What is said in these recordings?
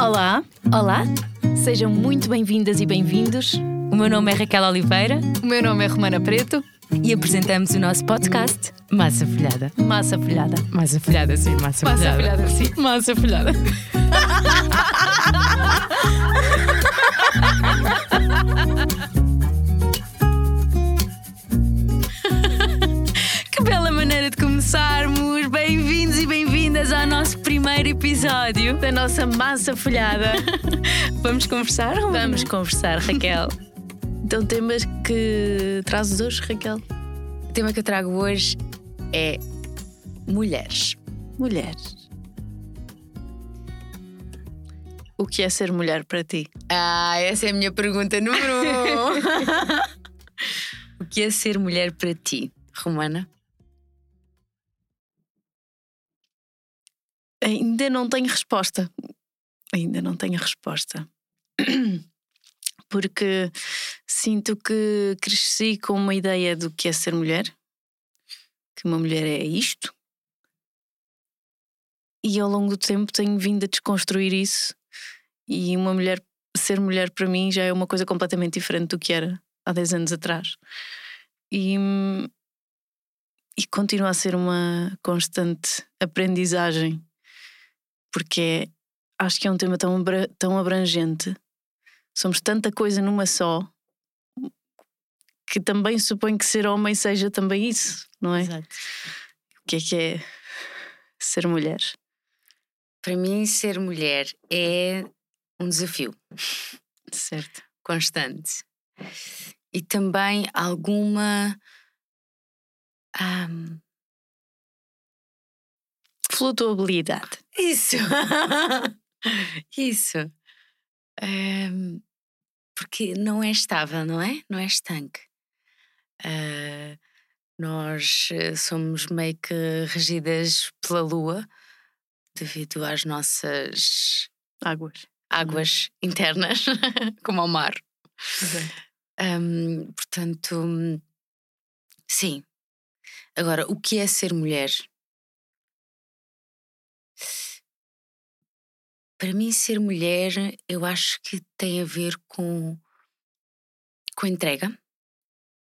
Olá, olá, sejam muito bem-vindas e bem-vindos. O meu nome é Raquel Oliveira O meu nome é Romana Preto. e apresentamos o nosso podcast Massa Folhada. Massa folhada. Massa Folhada, sim, Massa, Massa folhada, sim. Massa Folhada. primeiro episódio. Da nossa massa folhada. Vamos conversar? Romana? Vamos conversar, Raquel. Então, temas que trazes hoje, Raquel? O tema que eu trago hoje é mulheres. Mulheres. O que é ser mulher para ti? Ah, essa é a minha pergunta número um. o que é ser mulher para ti, Romana? Ainda não tenho resposta. Ainda não tenho resposta. Porque sinto que cresci com uma ideia do que é ser mulher, que uma mulher é isto, e ao longo do tempo tenho vindo a desconstruir isso. E uma mulher, ser mulher para mim já é uma coisa completamente diferente do que era há 10 anos atrás. E, e continua a ser uma constante aprendizagem porque acho que é um tema tão, tão abrangente. Somos tanta coisa numa só que também suponho que ser homem seja também isso, não é? Exato. O que é que é ser mulher? Para mim, ser mulher é um desafio Certo. constante. E também alguma. ahm, Flutuabilidade. Isso! Isso! Ahm, porque não é estável, não é? Não é estanque. Ah, nós eh, somos meio que regidas pela lua devido às nossas Águas. águas internas, como ao mar. Ahm, portanto, sim. Agora, o que é ser mulher? Para mim, ser mulher, eu acho que tem a ver com, com entrega,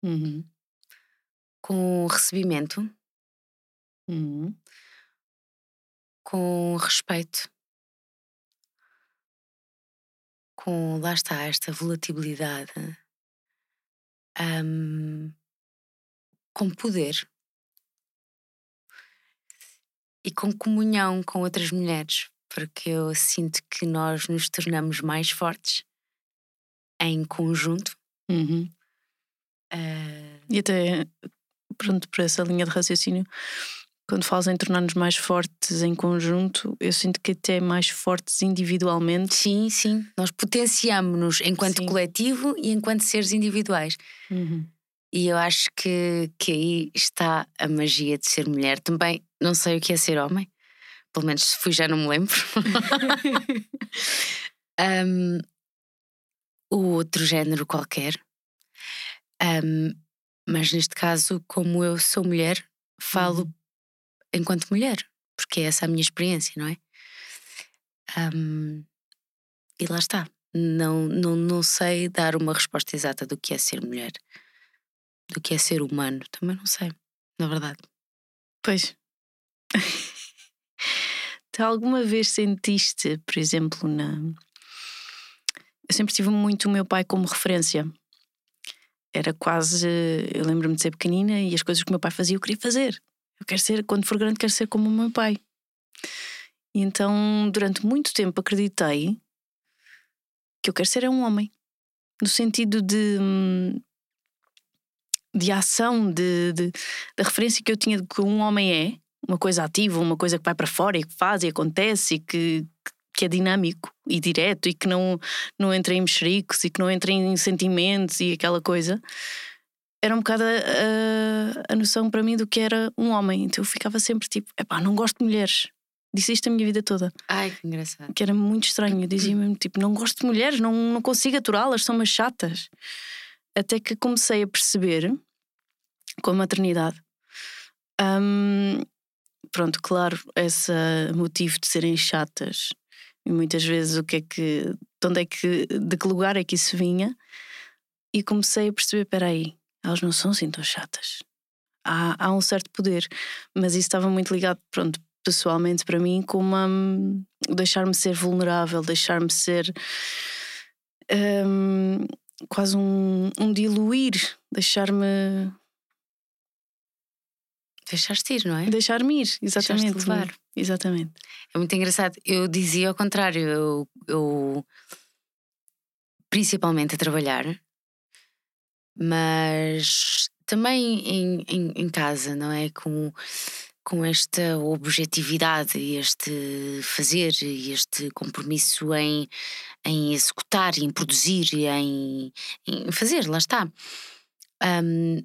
Uhum. com recebimento, Uhum. com respeito, com, lá está, esta volatilidade, ahm, com poder e com comunhão com outras mulheres, porque eu sinto que nós nos tornamos mais fortes em conjunto. Uhum. ah, E até, pronto, por essa linha de raciocínio, quando falas em tornar-nos mais fortes em conjunto, eu sinto que até mais fortes individualmente. sim, sim, nós potenciamos-nos enquanto Sim. coletivo e enquanto seres individuais. Uhum. E eu acho que, que aí está a magia de ser mulher. Também não sei o que é ser homem, pelo menos se fui já não me lembro. Um, o outro género qualquer. Um, mas neste caso, como eu sou mulher, falo Uhum. enquanto mulher, porque é essa a minha experiência, não é? Um, e lá está. Não, não, não sei dar uma resposta exata do que é ser mulher, do que é ser humano. Também não sei, na verdade. Pois. Tu alguma vez sentiste, por exemplo, na. Eu sempre tive muito o meu pai como referência. Era quase. Eu lembro-me de ser pequenina e as coisas que o meu pai fazia eu queria fazer. Eu quero ser, quando for grande, quero ser como o meu pai. E então, durante muito tempo, acreditei que eu quero ser é um homem. No sentido de. de ação, de, de, da referência que eu tinha de que um homem é, uma coisa ativa, uma coisa que vai para fora e que faz e acontece e que, que é dinâmico e direto e que não, não entra em mexericos e que não entra em sentimentos e aquela coisa. Era um bocado a, a, noção para mim do que era um homem. Então eu ficava sempre tipo, epá, não gosto de mulheres. Disse isto a minha vida toda, Ai, que engraçado. que era muito estranho. Eu dizia mesmo tipo, não gosto de mulheres, não, não consigo aturá-las, são umas chatas. Até que comecei a perceber, com a maternidade, hum, pronto, claro, esse motivo de serem chatas e muitas vezes o que é que, de onde é que, de que lugar é que isso vinha, e comecei a perceber: espera aí, elas não são assim tão chatas. Há, há um certo poder, mas isso estava muito ligado, pronto, pessoalmente para mim, com uma. deixar-me ser vulnerável, deixar-me ser. Um, quase um, um diluir, deixar-me. Deixaste ir, não é? Deixar-me ir, exatamente. levar. Exatamente. É muito engraçado. Eu dizia ao contrário, eu, eu principalmente a trabalhar, mas também em, em, em casa, não é? Com, com esta objetividade, este fazer, este compromisso em, em executar, em produzir, em, em fazer, lá está. Um,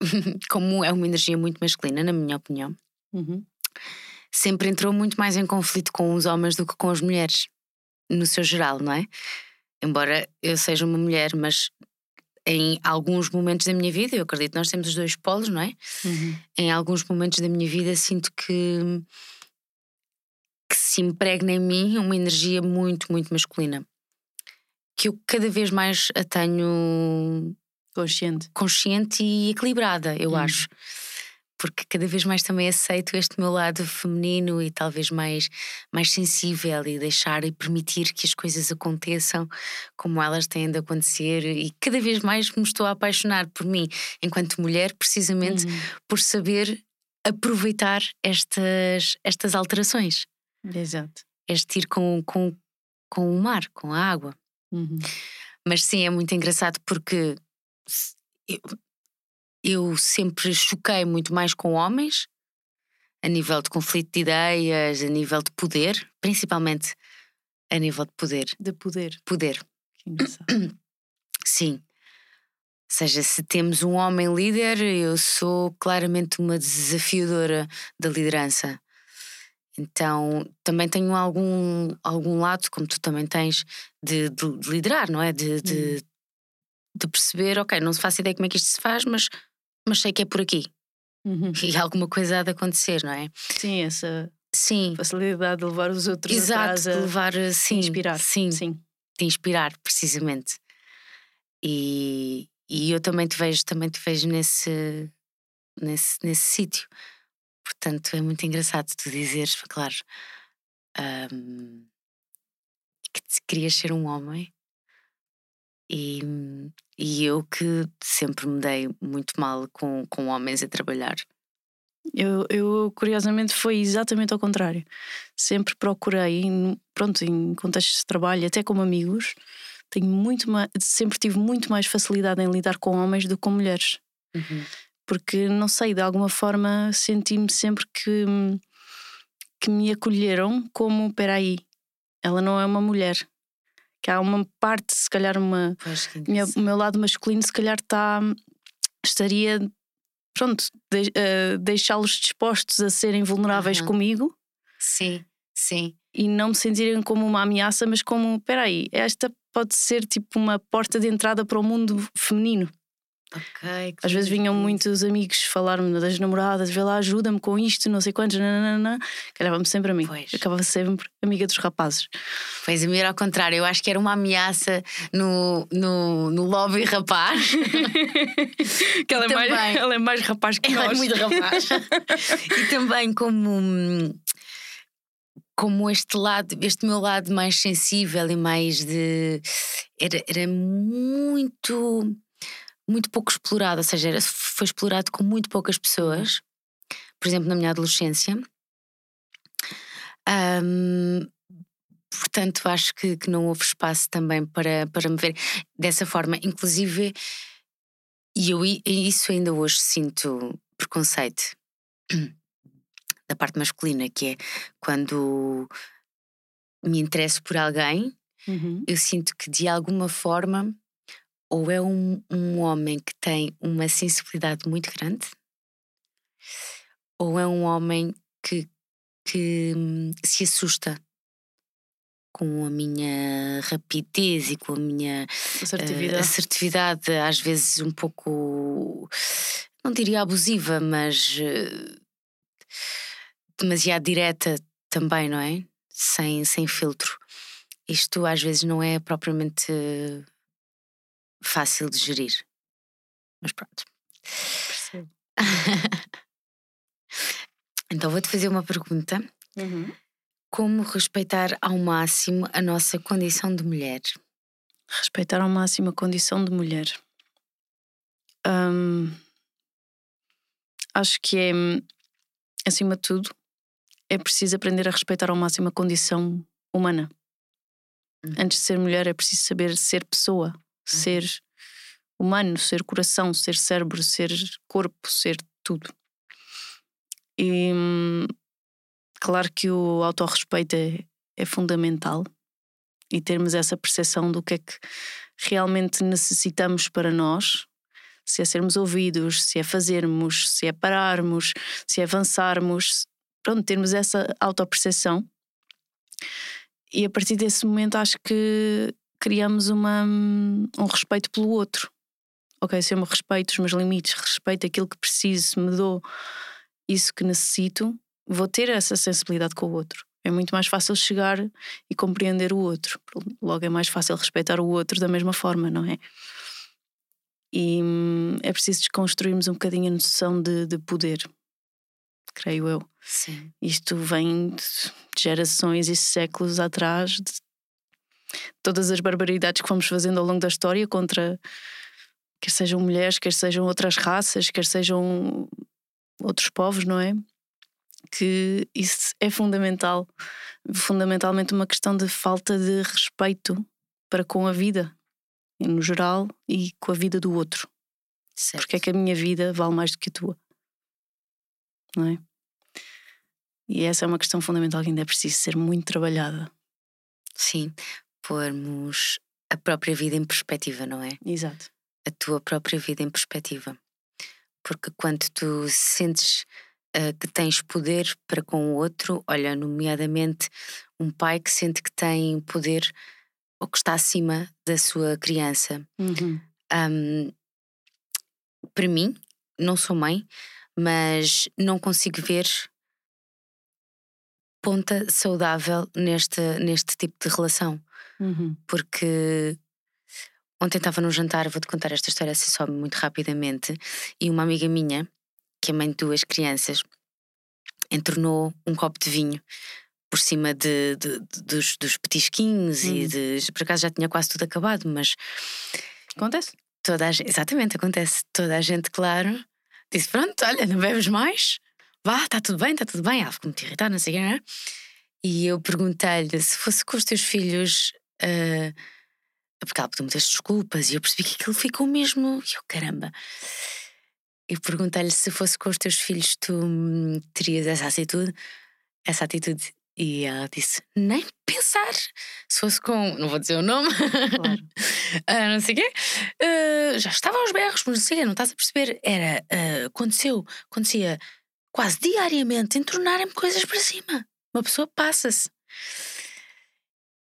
como é uma energia muito masculina, na minha opinião, uhum. sempre entrou muito mais em conflito com os homens do que com as mulheres, no seu geral, não é? Embora eu seja uma mulher, mas em alguns momentos da minha vida, eu acredito que nós temos os dois polos, não é? Uhum. Em alguns momentos da minha vida sinto que, que se impregna em mim uma energia muito, muito masculina. Que eu cada vez mais a tenho consciente, consciente e equilibrada, eu uhum. acho porque cada vez mais também aceito este meu lado feminino e talvez mais, mais sensível e deixar e permitir que as coisas aconteçam como elas têm de acontecer e cada vez mais me estou a apaixonar por mim enquanto mulher, precisamente uhum. por saber aproveitar estas, estas alterações. Exato. Este ir com, com, com o mar, com a água. Uhum. Mas sim, é muito engraçado porque eu sempre choquei muito mais com homens, a nível de conflito de ideias, a nível de poder, principalmente a nível de poder. De poder. Poder. Sim. Ou seja, se temos um homem líder, eu sou claramente uma desafiadora da liderança. Então também tenho algum, algum lado, como tu também tens, de, de, de liderar, não é? De, de. De, perceber, ok, não se faço ideia como é que isto se faz, mas mas sei que é por aqui. Uhum. E alguma coisa há de acontecer, não é? Sim, essa sim. facilidade de levar os outros Exato, de levar, sim, de inspirar. Sim, sim, de inspirar, precisamente. E, e eu também te vejo, também te vejo nesse, nesse, nesse sítio. Portanto, é muito engraçado tu dizeres, claro, um, que querias ser um homem e, e eu que sempre me dei muito mal com, com homens a trabalhar. Eu, eu, curiosamente, foi exatamente ao contrário. Sempre procurei, pronto, em contextos de trabalho, até como amigos, tenho muito mais, sempre tive muito mais facilidade em lidar com homens do que com mulheres. Uhum. Porque, não sei, de alguma forma senti-me sempre que, que me acolheram como: peraí, ela não é uma mulher, que há uma parte, se calhar, uma. Minha, o meu lado masculino, se calhar, está. estaria. Pronto, de, uh, deixá-los dispostos a serem vulneráveis uhum. comigo. Sim, sim. E não me sentirem como uma ameaça, mas como: espera aí, esta pode ser tipo uma porta de entrada para o mundo feminino. Às vezes vinham muitos amigos falar-me das namoradas, vê lá, ajuda-me com isto, não sei quantos, nananana. calhava-me sempre a mim. Pois. acabava sempre amiga dos rapazes. Pois a era ao contrário, eu acho que era uma ameaça no, no, no lobby rapaz. que ela é, mais, ela é mais rapaz que ela nós. é muito rapaz. e também como como este lado, este meu lado mais sensível e mais de. Era, era muito muito pouco explorado, ou seja, foi explorado com muito poucas pessoas, por exemplo, na minha adolescência. Um, portanto, acho que, que, não houve espaço também para, para me ver dessa forma. Inclusive, e eu isso ainda hoje sinto preconceito da parte masculina, que é quando me interesso por alguém, uhum. eu sinto que de alguma forma ou é um, um homem que tem uma sensibilidade muito grande, ou é um homem que, que hum, se assusta com a minha rapidez e com a minha assertividade. Uh, assertividade, às vezes um pouco, não diria abusiva, mas uh, demasiado direta também, não é? sem, sem filtro. Isto às vezes não é propriamente fácil de gerir. Mas pronto. Então vou-te fazer uma pergunta. Uhum. Como respeitar ao máximo a nossa condição de mulher? Respeitar ao máximo a condição de mulher. Hum, acho que é, acima de tudo, é preciso aprender a respeitar ao máximo a condição humana. Uhum. Antes de ser mulher, é preciso saber ser pessoa. Ser humano, ser coração, ser cérebro, ser corpo, ser tudo. E hum, claro que o autorrespeito é, é fundamental e termos essa percepção do que é que realmente necessitamos para nós. Se é sermos ouvidos, se é fazermos, se é pararmos, se é avançarmos, pronto, termos essa autoperceção. E a partir desse momento acho que criamos uma, um respeito pelo outro. Ok, se eu me respeito os meus limites, respeito aquilo que preciso, me dou isso que necessito, vou ter essa sensibilidade com o outro. É muito mais fácil chegar e compreender o outro. Logo é mais fácil respeitar o outro da mesma forma, não é? E hum, é preciso desconstruirmos um bocadinho a noção de, de poder, creio eu. Sim. Isto vem de gerações e séculos atrás, de todas as barbaridades que fomos fazendo ao longo da história contra quer sejam mulheres, quer sejam outras raças, quer sejam outros povos, não é? Que isso é fundamental, fundamentalmente uma questão de falta de respeito para com a vida, no geral, e com a vida do outro. Certo. Porque é que a minha vida vale mais do que a tua? Não é? E essa é uma questão fundamental que ainda é preciso ser muito trabalhada. Sim, pormos a própria vida em perspectiva, não é? Exato. A tua própria vida em perspectiva. Porque quando tu sentes uh, que tens poder para com o outro, olha, nomeadamente um pai que sente que tem poder ou que está acima da sua criança. Uhum. Um, para mim, não sou mãe, mas não consigo ver ponta saudável neste, neste tipo de relação. Uhum. Porque ontem estava num jantar, vou-te contar esta história assim só muito rapidamente, e uma amiga minha, que é mãe de duas crianças, entornou um copo de vinho por cima de, de- de- dos, dos petisquinhos e Hum. de. Por acaso já tinha quase tudo acabado, mas Acontece? toda a gente, exatamente, acontece. Toda a gente, claro, disse: Pronto, olha, não bebes mais? Vá, está tudo bem, está tudo bem. Ela ficou muito irritada, não sei o quê, não é? E eu perguntei-lhe se fosse com os teus filhos. Ah, porque ela pediu muitas desculpas e eu percebi que aquilo ficou mesmo. E eu, caramba. Eu perguntei-lhe se fosse com os teus filhos tu hum, terias essa atitude, essa atitude. E ela disse: nem pensar. Se fosse com. Não vou dizer o nome. Claro. ah, não sei o quê. ah, já estava aos berros, mas não sei o quê, não estás a perceber. Era. ah, aconteceu, acontecia quase diariamente entornarem-me coisas para cima. Uma pessoa passa-se.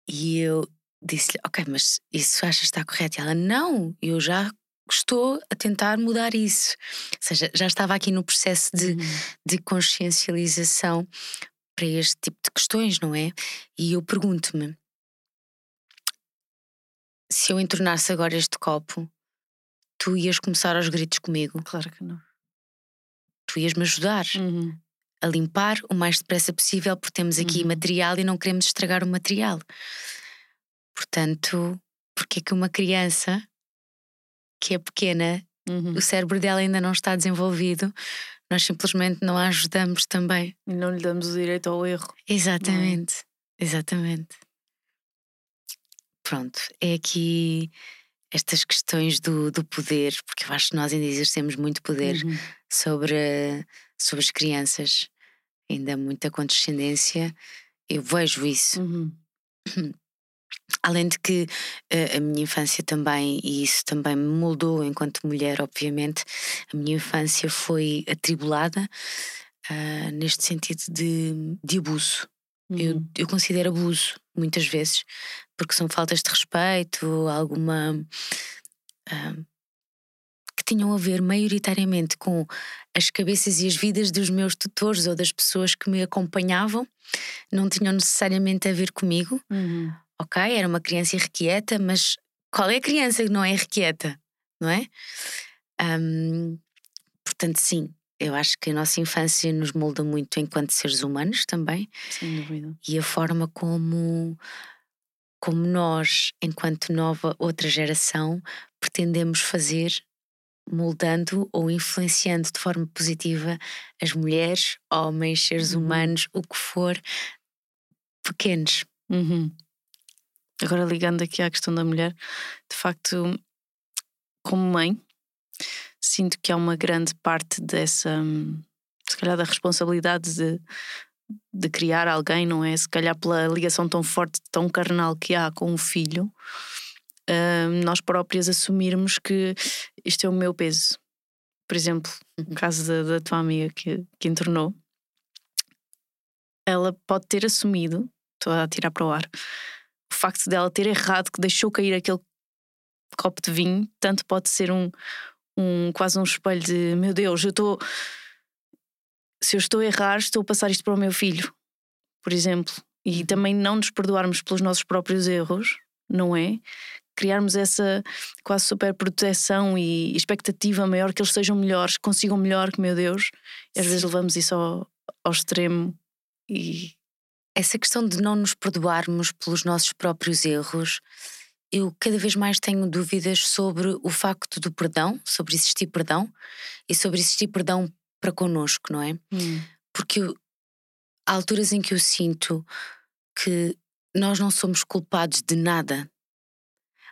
E eu disse-lhe: Ok, mas isso achas que está correto? E ela: Não, eu já estou a tentar mudar isso. Ou seja, já estava aqui no processo de, Uhum. de consciencialização para este tipo de questões, não é? E eu pergunto-me: se eu entornasse agora este copo, tu ias começar aos gritos comigo, Claro que não. tu ias me ajudar Uhum. A limpar o mais depressa possível, porque temos aqui Uhum. material e não queremos estragar o material. Portanto, porque é que uma criança que é pequena, Uhum. o cérebro dela ainda não está desenvolvido, nós simplesmente não a ajudamos também. E não lhe damos o direito ao erro. Exatamente, exatamente. Pronto, é aqui estas questões do, do poder, porque eu acho que nós ainda exercemos muito poder Uhum. sobre, sobre as crianças, ainda muita condescendência. Eu vejo isso. Uhum. Além de que eh, a minha infância também, e isso também me moldou enquanto mulher, obviamente, a minha infância foi atribulada ah, neste sentido de, de abuso. Eu, Uhum. eu considero abuso, muitas vezes, porque são faltas de respeito, alguma. ah, que tinham a ver maioritariamente com as cabeças e as vidas dos meus tutores ou das pessoas que me acompanhavam, não tinham necessariamente a ver comigo. Uhum. Ok, era uma criança irrequieta, mas qual é a criança que não é irrequieta? Não é? Um, portanto, sim, eu acho que a nossa infância nos molda muito enquanto seres humanos também. Sem dúvida. E a forma como, como nós, enquanto nova outra geração, pretendemos fazer moldando ou influenciando de forma positiva as mulheres, homens, seres Uhum. humanos, o que for, pequenos. Uhum. Agora, ligando aqui à questão da mulher, de facto, como mãe, sinto que há uma grande parte dessa, se calhar, da responsabilidade de, de criar alguém, não é? Se calhar, pela ligação tão forte, tão carnal que há com o filho, nós próprias assumirmos que isto é o meu peso. Por exemplo, no caso da, da tua amiga que, que internou, ela pode ter assumido, estou a tirar para o ar, o facto dela ter errado, que deixou cair aquele copo de vinho, tanto pode ser um, um quase um espelho de meu Deus, eu estou. Se eu estou a errar, estou a passar isto para o meu filho, por exemplo. E também não nos perdoarmos pelos nossos próprios erros, não é? Criarmos essa quase super proteção e expectativa maior que eles sejam melhores, consigam melhor que meu Deus. E às vezes Sim. levamos isso ao, ao extremo e Essa questão de não nos perdoarmos pelos nossos próprios erros, eu cada vez mais tenho dúvidas sobre o facto do perdão, sobre existir perdão e sobre existir perdão para connosco, não é? Porque eu- há alturas em que eu sinto que nós não somos culpados de nada.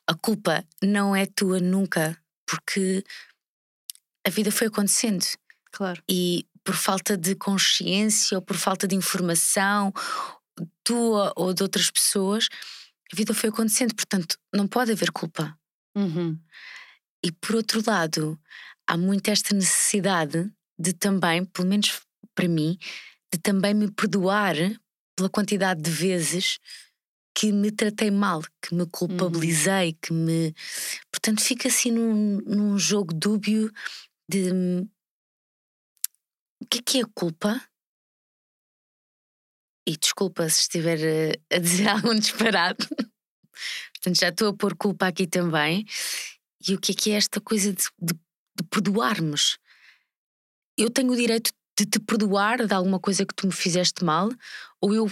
A culpa não é tua nunca, porque a vida foi acontecendo claro. e por falta de consciência ou por falta de informação tua ou de outras pessoas, a vida foi acontecendo, portanto, não pode haver culpa. Uhum. E por outro lado, há muito esta necessidade de também, pelo menos para mim, de também me perdoar pela quantidade de vezes que me tratei mal, que me culpabilizei, que me. Portanto, fica assim num, num jogo dúbio de. O que é que é culpa? E desculpa se estiver a, dizer algum disparate. Portanto, já estou a pôr culpa aqui também. E o que é que é esta coisa de, de, de perdoarmos? Eu tenho o direito de te perdoar de alguma coisa que tu me fizeste mal, ou eu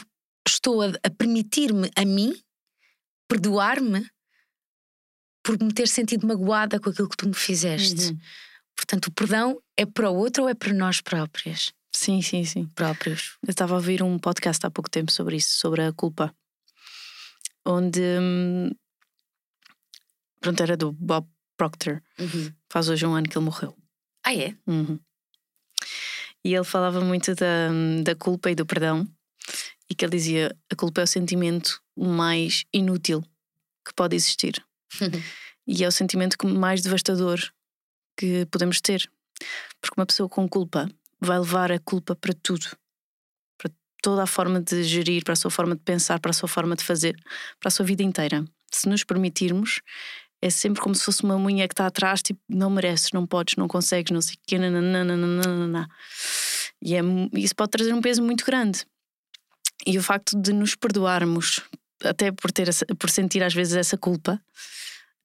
estou a, a permitir-me a mim perdoar-me por me ter sentido magoada com aquilo que tu me fizeste. Uhum. Portanto, o perdão é para o outro ou é para nós próprias? Sim, sim, sim. Próprios. Eu estava a ouvir um podcast há pouco tempo sobre isso, sobre a culpa. Onde. hum, Pronto, era do Bob Proctor. Faz hoje um ano que ele morreu. Ah, é? Uhum. E ele falava muito da, da culpa e do perdão. E que ele dizia: a culpa é o sentimento mais inútil que pode existir. E é o sentimento mais devastador que podemos ter. Porque uma pessoa com culpa vai levar a culpa para tudo. Para toda a forma de gerir, para a sua forma de pensar, para a sua forma de fazer, para a sua vida inteira. Se nos permitirmos, é sempre como se fosse uma unha que está atrás, tipo, não mereces, não podes, não consegues, não sei o quê, nananana. E é, isso pode trazer um peso muito grande. E o facto de nos perdoarmos, até por, ter por sentir às vezes essa culpa,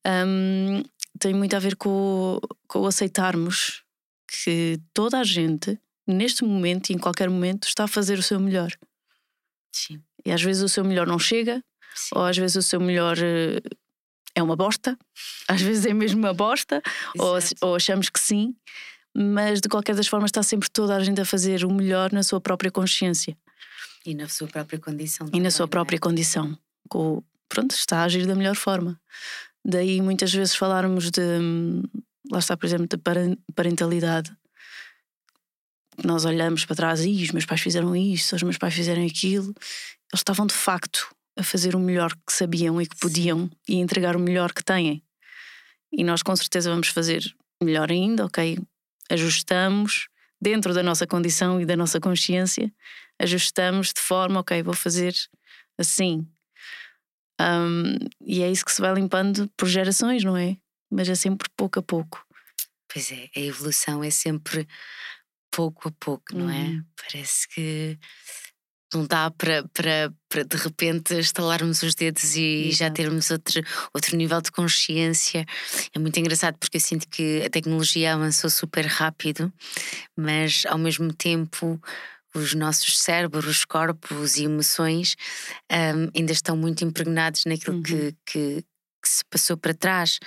hum, tem muito a ver com, com aceitarmos que toda a gente, neste momento e em qualquer momento, está a fazer o seu melhor. Sim. E às vezes o seu melhor não chega, Sim. ou às vezes o seu melhor eh, é uma bosta, às vezes é mesmo uma bosta, ou, ou achamos que sim, mas de qualquer das formas está sempre toda a gente a fazer o melhor na sua própria consciência E na sua própria condição. e na sua é? própria condição. Com, pronto, está a agir da melhor forma. Daí muitas vezes falarmos de, hum, lá está, por exemplo, de paren- parentalidade. Nós olhamos para trás e os meus pais fizeram isto, os meus pais fizeram aquilo. Eles estavam de facto a fazer o melhor que sabiam e que podiam e entregar o melhor que têm. E nós com certeza vamos fazer melhor ainda, ok? Ajustamos dentro da nossa condição e da nossa consciência, ajustamos de forma, ok, vou fazer assim. Um, e é isso que se vai limpando por gerações, não é? Mas é sempre pouco a pouco. Pois é, a evolução é sempre pouco a pouco, não é? Uhum. Parece que não dá para, para, para de repente estalarmos os dedos e já Exato. termos outro, outro nível de consciência. É muito engraçado porque eu sinto que a tecnologia avançou super rápido, mas ao mesmo tempo os nossos cérebros, corpos e emoções hum, ainda estão muito impregnados naquilo Uhum. que, que, que se passou para trás.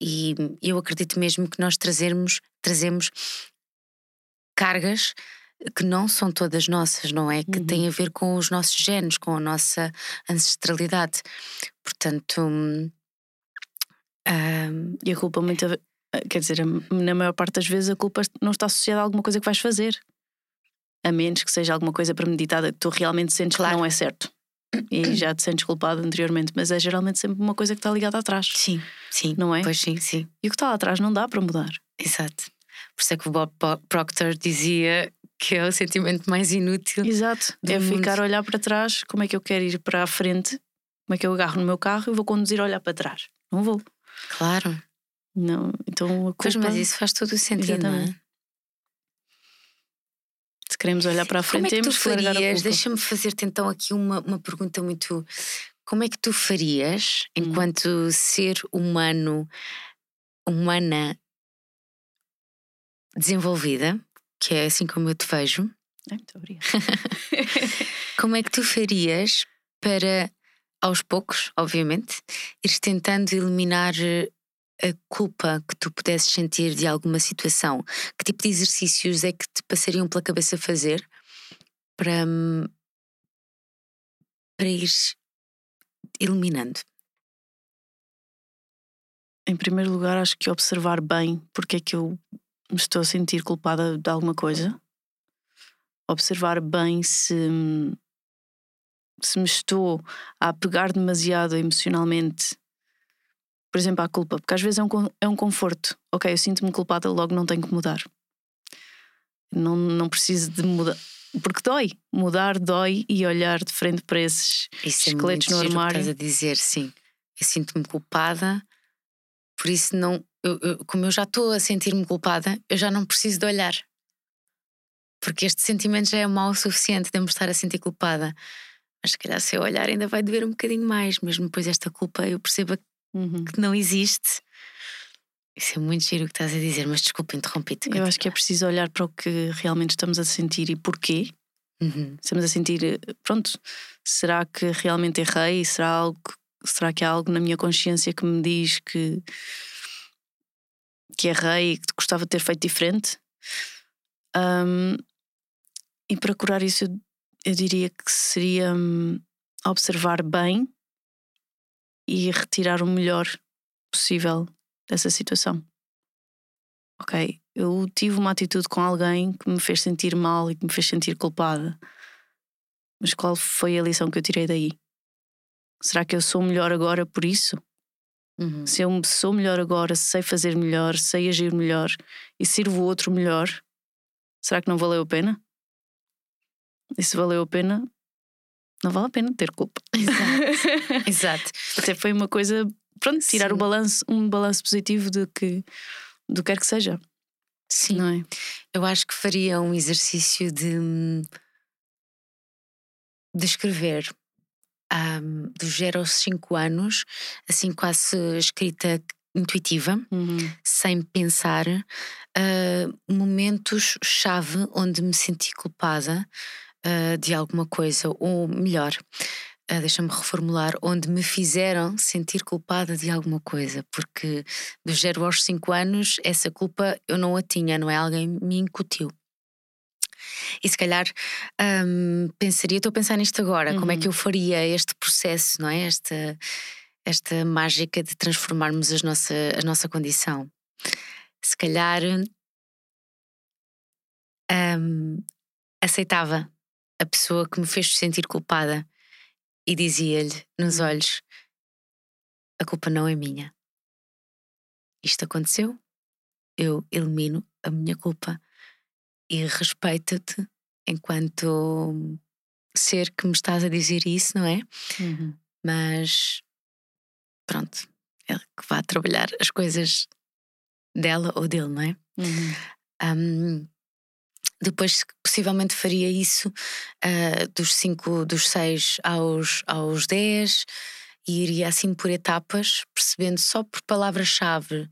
E eu acredito mesmo que nós trazermos, trazemos cargas que não são todas nossas, não é? Que Uhum. têm a ver com os nossos genes, com a nossa ancestralidade. Portanto, hum, hum, E a culpa, muita, ve- quer dizer, na maior parte das vezes, a culpa não está associada a alguma coisa que vais fazer. A menos que seja alguma coisa premeditada que tu realmente sentes Claro. que não é certo. E já te sentes culpado anteriormente, mas é geralmente sempre uma coisa que está ligada atrás. sim, sim. Não é? Pois sim, sim. E o que está lá atrás não dá para mudar. Exato. Por isso é que o Bob Proctor dizia que é o sentimento mais inútil. Exato. É mundo. ficar a olhar para trás, como é que eu quero ir para a frente, como é que eu agarro no meu carro e vou conduzir a olhar para trás. Não vou. Claro. Não. Então a culpa, Pois, mas isso faz todo o sentido, não é? Se queremos olhar para a Como frente, é que tu farias? Deixa-me fazer-te então aqui uma, uma pergunta muito. Como é que tu farias, Hum. enquanto ser humano, humana desenvolvida, que é assim como eu te vejo, Ai, muito obrigada. como é que tu farias para, aos poucos, obviamente, ires tentando eliminar a culpa que tu pudesses sentir de alguma situação? Que tipo de exercícios é que te passariam pela cabeça fazer para, hum, para ires eliminando? Em primeiro lugar, acho que observar bem porque é que eu me estou a sentir culpada de alguma coisa. Observar bem se, se me estou a apegar demasiado emocionalmente, por exemplo, à culpa, porque às vezes é um, é um conforto. Ok, eu sinto-me culpada, logo não tenho que mudar. Não, não preciso de mudar. Porque dói. Mudar dói e olhar de frente para esses Isso é esqueletos muito no armário. estás a dizer, sim. Eu sinto-me culpada, por isso não. eu- eu- como eu já estou a sentir-me culpada, eu já não preciso de olhar. Porque este sentimento já é mau o suficiente de eu me estar a sentir culpada. Mas se calhar se eu olhar ainda vai doer um bocadinho mais, mesmo depois desta culpa eu perceba Uhum. que não existe. Isso é muito giro o que estás a dizer, mas desculpa, interrompi-te. Eu acho que é preciso olhar para o que realmente estamos a sentir e porquê. Uhum. Estamos a sentir, eh, pronto, será que realmente errei? Será, algo, será que há algo na minha consciência que me diz que, que errei e que gostava de ter feito diferente? Ahm, e para curar isso, eu, eu diria que seria hum, observar bem e retirar o melhor possível dessa situação. Ok, eu tive uma atitude com alguém que me fez sentir mal e que me fez sentir culpada. Mas qual foi a lição que eu tirei daí? Será que eu sou melhor agora por isso? Uhum. Se eu sou melhor agora, sei fazer melhor, sei agir melhor e sirvo o outro melhor, será que não valeu a pena? E se valeu a pena, não vale a pena ter culpa. Exato. Exato. Até foi uma coisa, pronto, tirar o Sim. balanço, um balanço positivo de que do que quer que seja, Sim. não é? Eu acho que faria um exercício de, hum, de escrever ahm, dos 0 aos 5 anos, assim quase escrita intuitiva, Uhum. sem pensar, ah, momentos-chave onde me senti culpada ah, de alguma coisa, ou melhor, ah, deixa-me reformular, onde me fizeram sentir culpada de alguma coisa, porque dos 0 aos 5 anos essa culpa eu não a tinha, não é? Alguém me incutiu. E se calhar hum, pensaria, estou a pensar nisto agora, como é que Uhum. eu faria este processo, não é? Esta, esta mágica de transformarmos as nossa, a nossa condição. Se calhar hum, aceitava a pessoa que me fez sentir culpada e dizia-lhe nos Uhum. olhos: a culpa não é minha. Isto aconteceu, eu elimino a minha culpa e respeito-te enquanto ser que me estás a dizer isso, não é? Uhum. Mas pronto, é que vá trabalhar as coisas dela ou dele, não é? Uhum. Um, depois, possivelmente, faria isso uh, dos 5, dos 6 aos, aos 10 e iria assim por etapas, percebendo só por palavra-chave.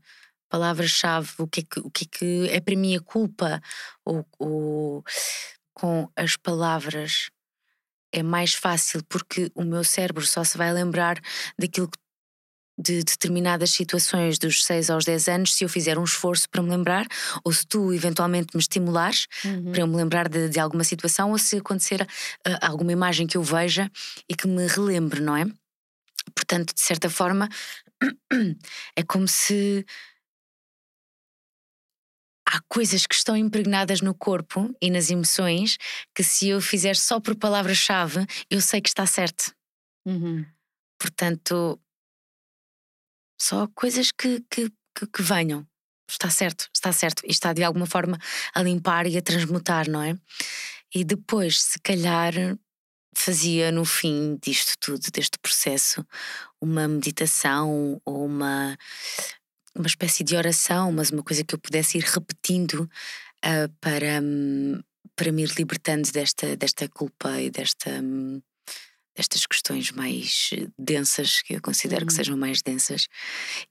Palavra-chave, o, que é que, o que é que é para mim a culpa, ou, ou com as palavras é mais fácil porque o meu cérebro só se vai lembrar daquilo que de determinadas situações dos 6 aos 10 anos se eu fizer um esforço para me lembrar, ou se tu eventualmente me estimulares Uhum. para eu me lembrar de, de alguma situação, ou se acontecer uh, alguma imagem que eu veja e que me relembre, não é? Portanto, de certa forma, é como se há coisas que estão impregnadas no corpo e nas emoções que se eu fizer só por palavra-chave, eu sei que está certo. Uhum. Portanto, só coisas que, que, que, que venham. Está certo, está certo. E está de alguma forma a limpar e a transmutar, não é? E depois, se calhar, fazia no fim disto tudo, deste processo, uma meditação ou uma, uma espécie de oração, mas uma coisa que eu pudesse ir repetindo ah, para, hum, para me ir libertando desta, desta culpa e desta. hum, destas questões mais eh, densas, que eu considero que Uhum. sejam mais densas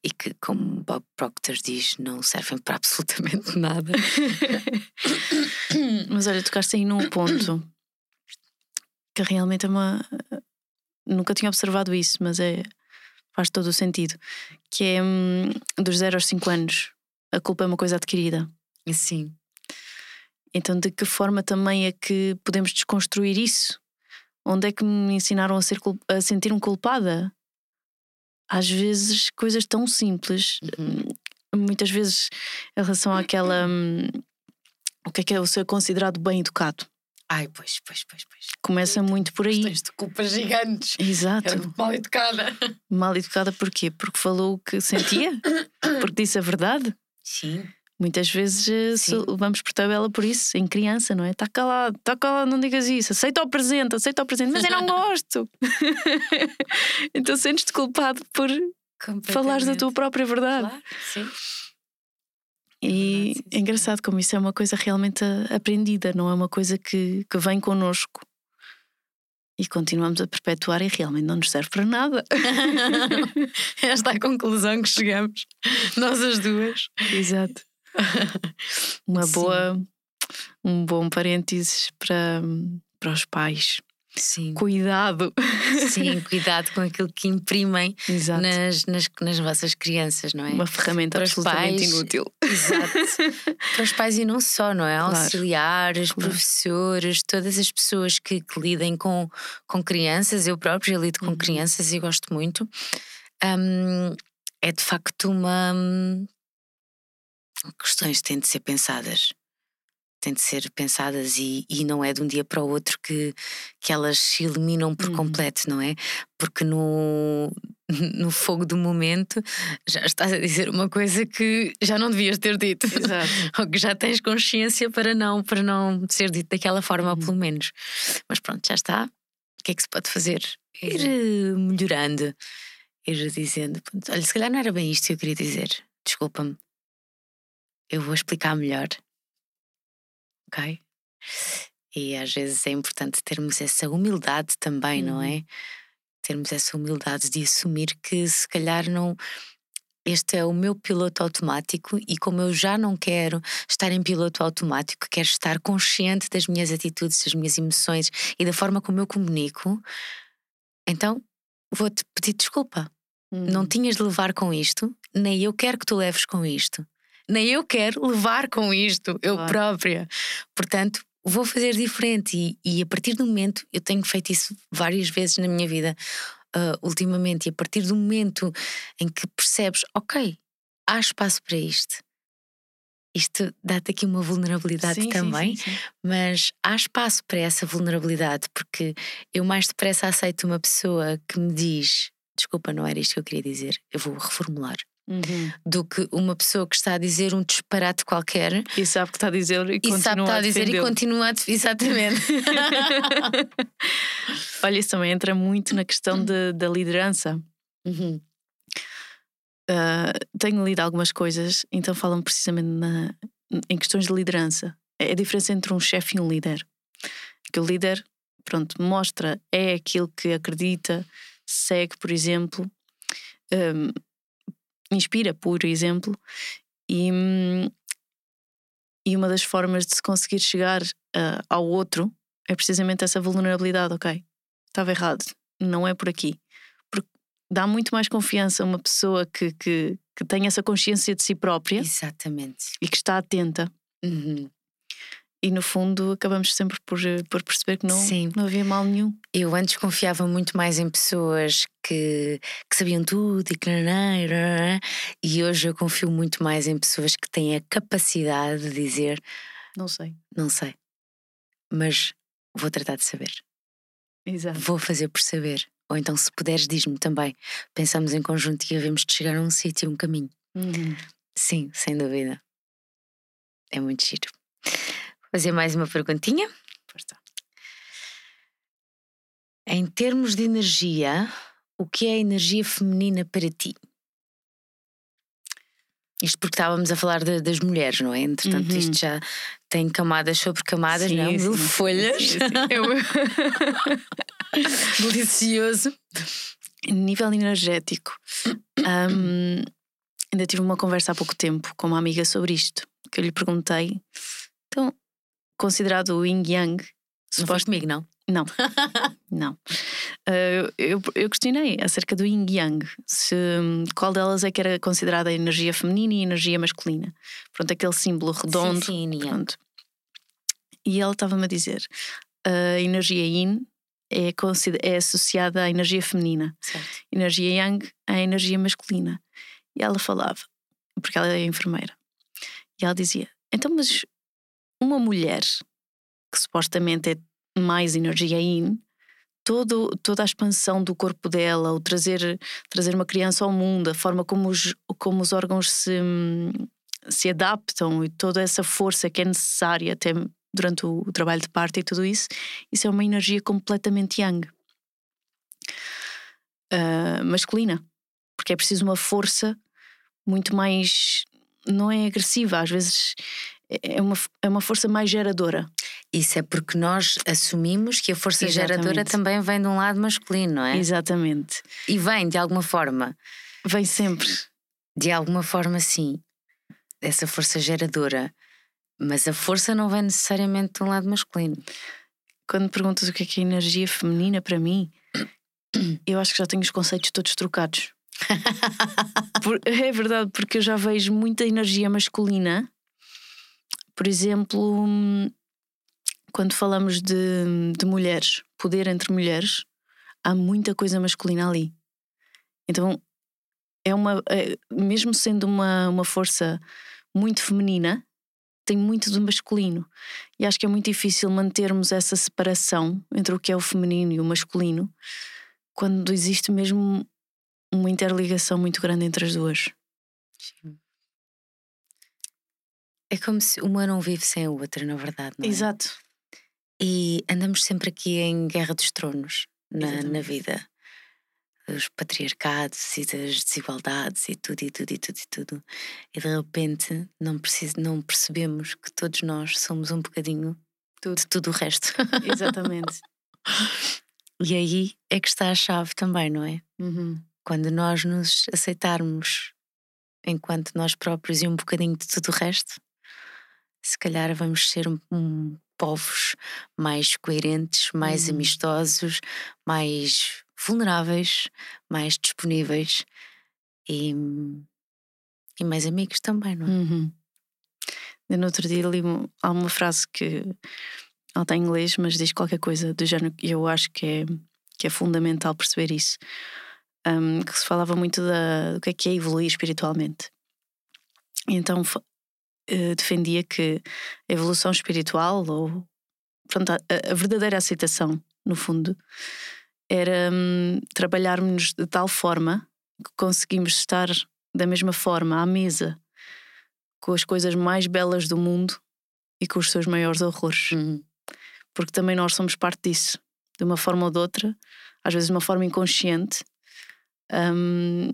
e que, como Bob Proctor diz, não servem para absolutamente nada. Mas olha, tocaste aí num ponto que realmente é uma. Nunca tinha observado isso, mas é. faz todo o sentido. Que é hum, dos 0 aos 5 anos. A culpa é uma coisa adquirida. Sim. Então, de que forma também é que podemos desconstruir isso? Onde é que me ensinaram a, ser, a sentir-me culpada? Às vezes, coisas tão simples, Uhum. muitas vezes em relação àquela. hum, o que é que é o ser considerado bem educado? Ai, pois, pois, pois, pois. Começa muito por aí. Questões de culpas gigantes. Exato. Era mal educada. Mal educada porquê? Porque falou o que sentia? Porque disse a verdade? Sim. Muitas vezes eh, Sim. vamos por tabela por isso, em criança, não é? Está calado, está calado, não digas isso. Aceita o presente, aceita o presente, mas eu não gosto. então sentes-te culpado por falares da tua própria verdade. Claro, sim. E verdade, sim, é engraçado como isso é uma coisa realmente a- aprendida, não é uma coisa que, que vem connosco. E continuamos a perpetuar e realmente não nos serve para nada. Esta é a conclusão que chegamos, nós as duas. Exato. Uma Sim. boa, um bom parênteses para, para os pais. Sim. Cuidado. Sim, cuidado com aquilo que imprimem nas, nas, nas vossas crianças, não é? Uma ferramenta Para absolutamente pais, inútil. Exato. Para os pais e não só, não é? Claro. Auxiliares, Claro. professores, todas as pessoas que, que lidem com, com crianças. Eu própria lido com Uhum. crianças e gosto muito. Hum, é de facto uma. Questões têm de ser pensadas. Têm de ser pensadas e, e não é de um dia para o outro que, que elas se eliminam por Uhum. completo, não é? Porque no, no fogo do momento já estás a dizer uma coisa que já não devias ter dito. Exato. Ou que já tens consciência para não, para não ser dito daquela forma, Uhum. pelo menos. Mas pronto, já está. O que é que se pode fazer? Ir eh, melhorando, ir dizendo: "Pronto, olha, se calhar não era bem isto que eu queria dizer. Desculpa-me. Eu vou explicar melhor. Ok? E às vezes é importante termos essa humildade também, não Uhum. é? Termos essa humildade de assumir que se calhar não. Este é o meu piloto automático e como eu já não quero estar em piloto automático, quero estar consciente das minhas atitudes, das minhas emoções e da forma como eu comunico, então vou-te pedir desculpa. Não Uhum. tinhas de levar com isto, nem eu quero que tu leves com isto. Nem eu quero levar com isto, eu Claro. própria. Portanto, vou fazer diferente. E, e a partir do momento, eu tenho feito isso várias vezes na minha vida, ah, ultimamente, e a partir do momento em que percebes, ok, há espaço para isto. Isto dá-te aqui uma vulnerabilidade sim, também, sim, sim. mas há espaço para essa vulnerabilidade, porque eu mais depressa aceito uma pessoa que me diz: Desculpa, não era isto que eu queria dizer, eu vou reformular, Uhum. do que uma pessoa que está a dizer um disparate qualquer E sabe o que está a dizer e, e continua sabe que está a dizer e continua a. Exatamente. Olha, isso também entra muito na questão de- da liderança. Uhum. uh, tenho lido algumas coisas, então falam precisamente na, em questões de liderança. É a diferença entre um chefe e um líder. Que o líder, pronto, mostra, é aquilo que acredita, segue, por exemplo, um, inspira, por exemplo, e, e uma das formas de se conseguir chegar uh, ao outro é precisamente essa vulnerabilidade. Ok, estava errado, não é por aqui. Porque dá muito mais confiança a uma pessoa que, que, que tem essa consciência de si própria Exatamente. e que está atenta. Uhum. E no fundo acabamos sempre por, por perceber que não, Sim. não havia mal nenhum. Eu antes confiava muito mais em pessoas que, que sabiam tudo e que e hoje eu confio muito mais em pessoas que têm a capacidade de dizer Não sei. não sei, mas vou tratar de saber, Exato. vou fazer por saber. Ou então, se puderes, diz-me também. Pensamos em conjunto e havemos de chegar a um sítio, um caminho. Uhum. Sim, sem dúvida. É muito giro. Fazer mais uma perguntinha. Está. Em termos de energia, o que é a energia feminina para ti? Isto porque estávamos a falar de- das mulheres, não é? Entretanto, Uhum. isto já tem camadas sobre camadas, Sim, não? é? Mil sim. folhas. Sim. Eu- Delicioso. Nível energético, hum, ainda tive uma conversa há pouco tempo com uma amiga sobre isto, que eu lhe perguntei, então, considerado o Yin Yang, Não comigo, não? Não, não. Uh, eu, eu questionei acerca do Yin Yang, se, qual delas é que era considerada a energia feminina e a energia masculina. Pronto, aquele símbolo redondo. sim, yang. pronto. E ela estava-me a dizer: a energia Yin é, é associada à energia feminina, Certo. energia Yang à energia masculina. E ela falava, porque ela é enfermeira, e ela dizia: então, mas uma mulher que supostamente é mais energia Yin, todo, toda a expansão do corpo dela, o trazer, trazer uma criança ao mundo, a forma como os, como os órgãos se, se adaptam e toda essa força que é necessária até durante o, o trabalho de parto e tudo isso, isso é uma energia completamente yang. Ah, masculina. Porque é preciso uma força muito mais. Não é agressiva, às vezes é uma, é uma força mais geradora. Isso é porque nós assumimos que a força geradora Exatamente. também vem de um lado masculino, não é? Exatamente. E vem de alguma forma. Vem sempre. De alguma forma, sim. Essa força geradora. Mas a força não vem necessariamente de um lado masculino. Quando perguntas o que é que é energia feminina para mim, eu acho que já tenho os conceitos todos trocados. Por- é verdade, porque eu já vejo muita energia masculina. Por exemplo, quando falamos de, de mulheres, poder entre mulheres, há muita coisa masculina ali. Então, é uma, é- mesmo sendo uma, uma força muito feminina, tem muito do masculino. E acho que é muito difícil mantermos essa separação entre o que é o feminino e o masculino quando existe mesmo uma interligação muito grande entre as duas. É como se uma não vive sem a outra, na verdade, não é? Exato. E andamos sempre aqui em guerra dos tronos na, na vida. Dos patriarcados e das desigualdades e tudo, e tudo, e tudo, e tudo. E de repente não, preciso, não percebemos que todos nós somos um bocadinho de tudo o resto. Exatamente. e aí é que está a chave também, não é? Uhum. Quando nós nos aceitarmos enquanto nós próprios e um bocadinho de tudo o resto, se calhar vamos ser um, um povos mais coerentes, mais Uhum. amistosos, mais vulneráveis, mais disponíveis e, e mais amigos também, não é? Uhum. Eu no outro dia li há uma frase que ela está em inglês, mas diz qualquer coisa do género que eu acho que é, que é fundamental perceber isso. Um, que se falava muito da, do que é que é evoluir espiritualmente. Então eh, defendia que a evolução espiritual, ou pronto, a, a verdadeira aceitação, no fundo, era hum, trabalharmos de tal forma que conseguimos estar da mesma forma à mesa com as coisas mais belas do mundo e com os seus maiores horrores. Uhum. Porque também nós somos parte disso, de uma forma ou de outra, às vezes de uma forma inconsciente. Hum,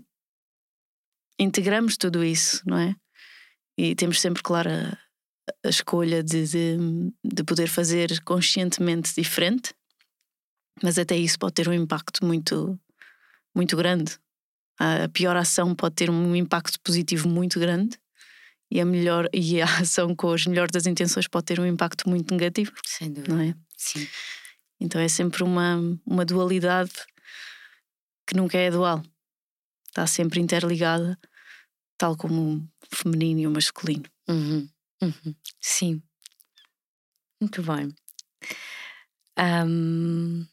integramos tudo isso, não é? E temos sempre, claro, a, a escolha de, de, de, poder fazer conscientemente diferente, mas até isso pode ter um impacto muito, muito grande. A pior ação pode ter um impacto positivo muito grande e a melhor e a ação com as melhores das intenções pode ter um impacto muito negativo. Sem dúvida. Não é? Sim. Então é sempre uma, uma dualidade que nunca é dual. Está sempre interligada, tal como o feminino e o masculino. Uhum. Uhum. Sim. Muito bem. Um...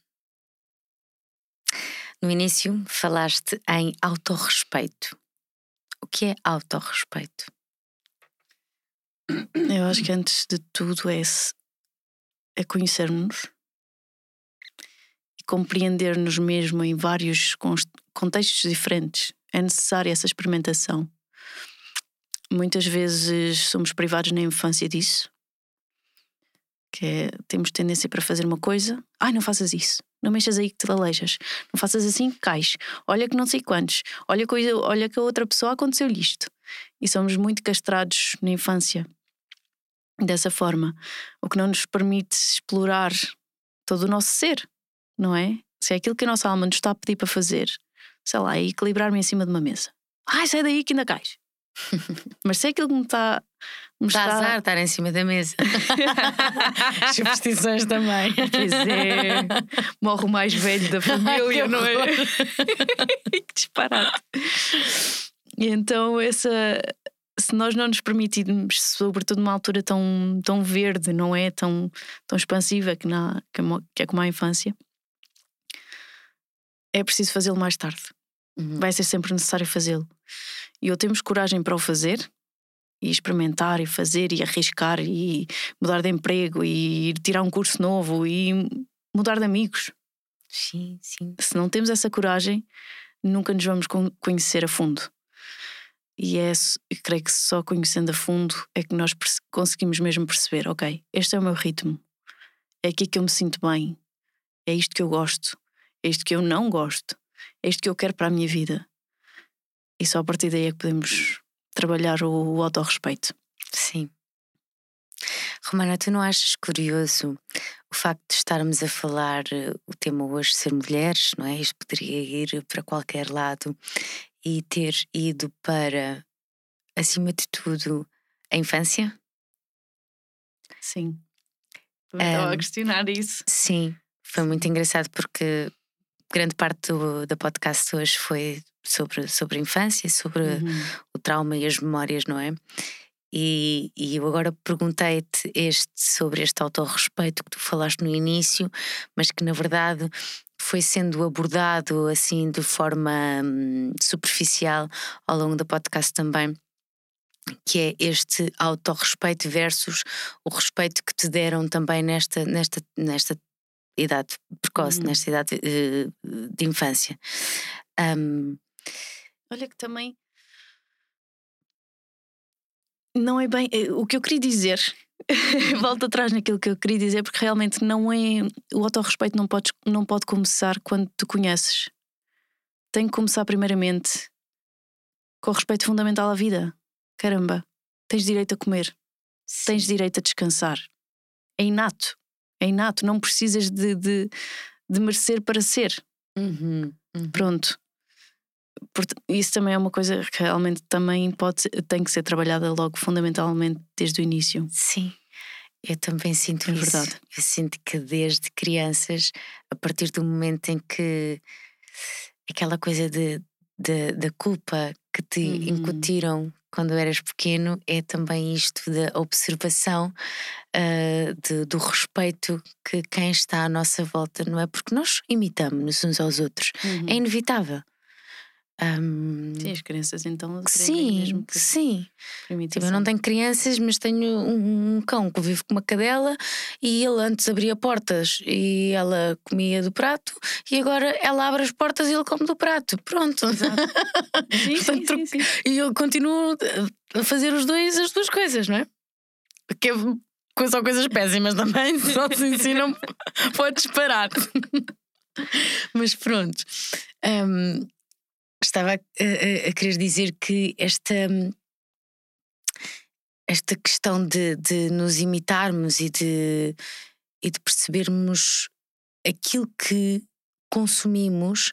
No início falaste em autorrespeito. O que é autorrespeito? Eu acho que antes de tudo é, é conhecermos e compreender-nos mesmo em vários contextos diferentes. É necessária essa experimentação. Muitas vezes somos privados na infância disso. Que é, temos tendência para fazer uma coisa, ai, não faças isso, não mexas aí que te aleijas, não faças assim que cais, olha que não sei quantos, olha que, olha que a outra pessoa aconteceu-lhe isto. E somos muito castrados na infância dessa forma, o que não nos permite explorar todo o nosso ser, não é? Se é aquilo que a nossa alma nos está a pedir para fazer, sei lá, é equilibrar-me em cima de uma mesa. Ai, sai daí que ainda cais. Mas se é aquilo que me está. Me está, está azar estar em cima da mesa. Superstições também. Pois é. Morre o mais velho da família, não é? que disparate. E então, essa, se nós não nos permitirmos, sobretudo numa altura tão, tão verde, não é? Tão, tão expansiva que, na, que é como a infância, é preciso fazê-lo mais tarde. Uhum. Vai ser sempre necessário fazê-lo. E ou temos coragem para o fazer, e experimentar, e fazer, e arriscar, e mudar de emprego, e ir tirar um curso novo, e mudar de amigos. Sim, sim. Se não temos essa coragem, nunca nos vamos conhecer a fundo. E é, creio que só conhecendo a fundo é que nós conseguimos mesmo perceber: ok, este é o meu ritmo, é aqui que eu me sinto bem, é isto que eu gosto, é isto que eu não gosto, é isto que eu quero para a minha vida. E só a partir daí é que podemos trabalhar o, o autorrespeito. Sim. Romana, tu não achas curioso o facto de estarmos a falar eh, o tema hoje ser mulheres, não é? Isto poderia ir para qualquer lado e ter ido para, acima de tudo, a infância? Sim. Estava um, a questionar isso. Sim, foi muito engraçado porque grande parte do, da podcast hoje foi sobre, sobre a infância, sobre uhum. o trauma e as memórias, não é? E, e eu agora perguntei-te este sobre este autorrespeito que tu falaste no início, mas que na verdade foi sendo abordado assim de forma hum, superficial ao longo do podcast também que é este autorrespeito versus o respeito que te deram também nesta, nesta, nesta idade precoce, uhum. nesta idade uh, de infância. Um... Olha que também não é bem. Eh, o que eu queria dizer volto atrás naquilo que eu queria dizer, porque realmente não é. O autorrespeito não pode, não pode começar quando te conheces. Tem que começar primeiramente com o respeito fundamental à vida. Caramba, tens direito a comer, Sim. tens direito a descansar. É inato. É inato. Não precisas de, de, de merecer para ser. Uhum, uhum. Pronto. Isso também é uma coisa que realmente também pode, tem que ser trabalhada logo fundamentalmente desde o início. Sim. Eu também sinto é isso. Verdade. Eu sinto que desde crianças, a partir do momento em que aquela coisa de, de da culpa que te uhum. incutiram quando eras pequeno é também isto da observação uh, de, do respeito que quem está à nossa volta, não é? Porque nós imitamos-nos uns aos outros, é uhum. é inevitável. Um, sim, as crianças então sim, mesmo que sim. Tipo, eu não tenho crianças, mas tenho um, um, cão que vive com uma cadela e ele antes abria portas e ela comia do prato e agora ela abre as portas e ele come do prato. Pronto. sim, sim, sim, sim, E eu continuo a fazer os dois, as duas coisas, não é? Que são coisas péssimas também, só se ensinam, podes parar. mas pronto. Um, estava a, a, a, querer dizer que esta, esta questão de, de nos imitarmos e de, e de percebermos aquilo que consumimos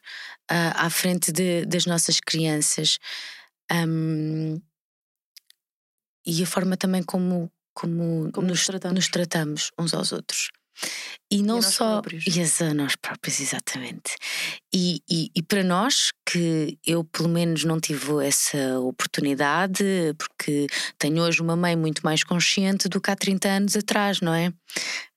uh, à frente de, das nossas crianças um, e a forma também como, como, como nos, nos, tratamos. nos, tratamos. uns aos outros. E não e só. Próprios. E a nós próprios, exatamente. E, e, e, para nós, que eu pelo menos não tive essa oportunidade, porque tenho hoje uma mãe muito mais consciente do que há 30 anos atrás, não é?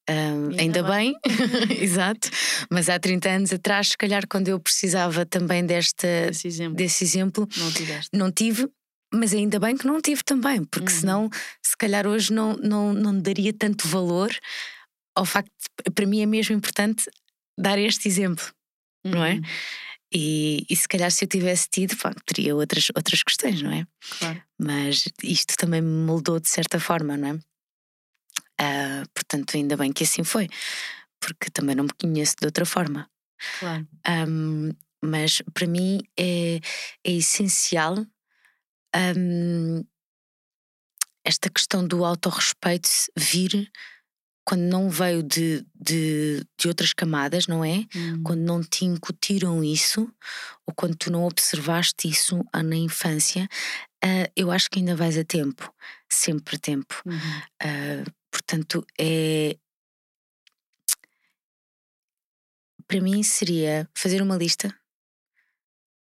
Um, ainda bem, bem. exato. Mas há 30 anos atrás, se calhar, quando eu precisava também desta, desse exemplo, desse exemplo não, não tive, mas ainda bem que não tive também, porque uhum. senão, se calhar, hoje não, não, não daria tanto valor ao facto, de, para mim é mesmo importante dar este exemplo, uhum. não é? Uhum. E, e, se calhar se eu tivesse tido, pá, teria outras, outras questões, não é? Claro. Mas isto também me moldou de certa forma, não é? Uh, portanto, ainda bem que assim foi, porque também não me conheço de outra forma. Claro. Um, mas para mim é, é essencial um, esta questão do autorrespeito vir quando não veio de, de, de outras camadas, não é? Hum. Quando não te incutiram isso, ou quando tu não observaste isso na infância, uh, eu acho que ainda vais a tempo, sempre a tempo. Uhum. Uh, Portanto, é. Para mim seria fazer uma lista